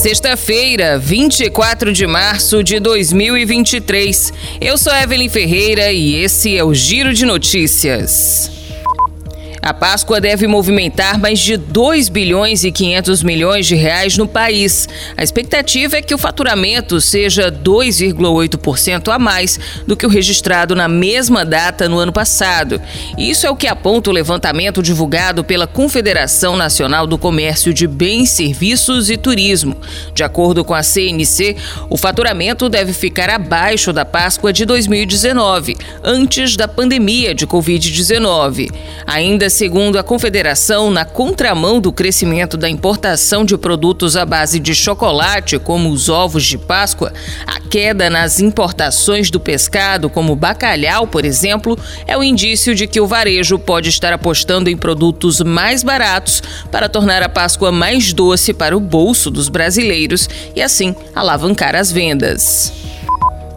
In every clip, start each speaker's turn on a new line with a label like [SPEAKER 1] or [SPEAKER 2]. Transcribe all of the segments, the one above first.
[SPEAKER 1] Sexta-feira, 24 de março de 2023. Eu sou Evelyn Ferreira e esse é o Giro de Notícias. A Páscoa deve movimentar mais de 2 bilhões e 500 milhões de reais no país. A expectativa é que o faturamento seja 2,8% a mais do que o registrado na mesma data no ano passado. Isso é o que aponta o levantamento divulgado pela Confederação Nacional do Comércio de Bens, Serviços e Turismo. De acordo com a CNC, o faturamento deve ficar abaixo da Páscoa de 2019, antes da pandemia de Covid-19. Ainda segundo a Confederação, na contramão do crescimento da importação de produtos à base de chocolate, como os ovos de Páscoa, a queda nas importações do pescado, como bacalhau, por exemplo, é o um indício de que o varejo pode estar apostando em produtos mais baratos para tornar a Páscoa mais doce para o bolso dos brasileiros e, assim, alavancar as vendas.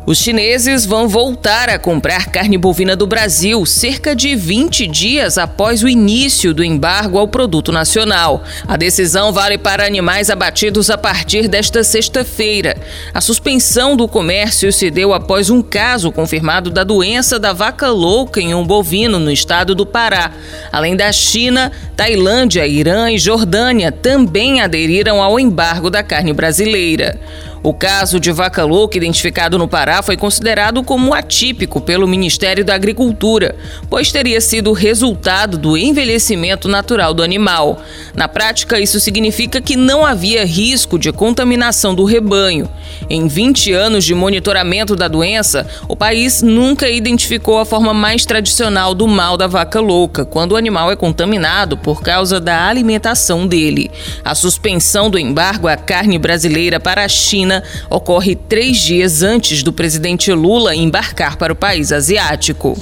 [SPEAKER 1] Os chineses vão voltar a comprar carne bovina do Brasil cerca de 20 dias após o início do embargo ao produto nacional. A decisão vale para animais abatidos a partir desta sexta-feira. A suspensão do comércio se deu após um caso confirmado da doença da vaca louca em um bovino no estado do Pará. Além da China, Tailândia, Irã e Jordânia também aderiram ao embargo da carne brasileira. O caso de vaca louca identificado no Pará foi considerado como atípico pelo Ministério da Agricultura, pois teria sido resultado do envelhecimento natural do animal. Na prática, isso significa que não havia risco de contaminação do rebanho. Em 20 anos de monitoramento da doença, o país nunca identificou a forma mais tradicional do mal da vaca louca, quando o animal é contaminado por causa da alimentação dele. A suspensão do embargo à carne brasileira para a China China ocorre três dias antes do presidente Lula embarcar para o país asiático.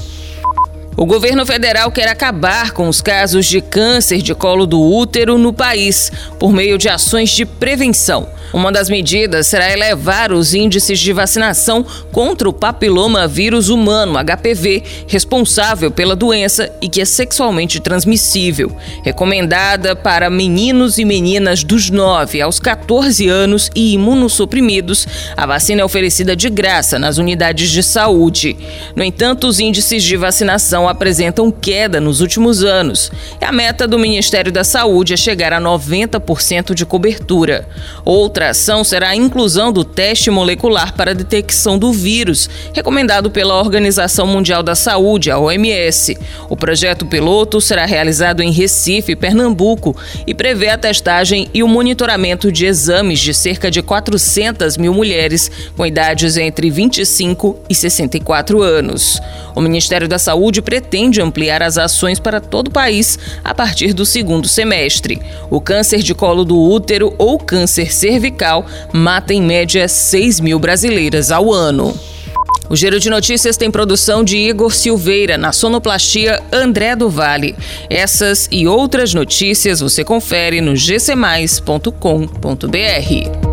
[SPEAKER 1] O governo federal quer acabar com os casos de câncer de colo do útero no país por meio de ações de prevenção. Uma das medidas será elevar os índices de vacinação contra o papiloma vírus humano, HPV, responsável pela doença e que é sexualmente transmissível. Recomendada para meninos e meninas dos 9 aos 14 anos e imunossuprimidos, a vacina é oferecida de graça nas unidades de saúde. No entanto, os índices de vacinação apresentam queda nos últimos anos. E a meta do Ministério da Saúde é chegar a 90% de cobertura. Outra Outra ação será a inclusão do teste molecular para detecção do vírus, recomendado pela Organização Mundial da Saúde, a OMS. O projeto piloto será realizado em Recife, Pernambuco, e prevê a testagem e o monitoramento de exames de cerca de 400 mil mulheres com idades entre 25 e 64 anos. O Ministério da Saúde pretende ampliar as ações para todo o país a partir do segundo semestre. O câncer de colo do útero ou câncer cervical mata em média 6 mil brasileiras ao ano. O Giro de Notícias tem produção de Igor Silveira, na sonoplastia André do Vale. Essas e outras notícias você confere no gcmais.com.br.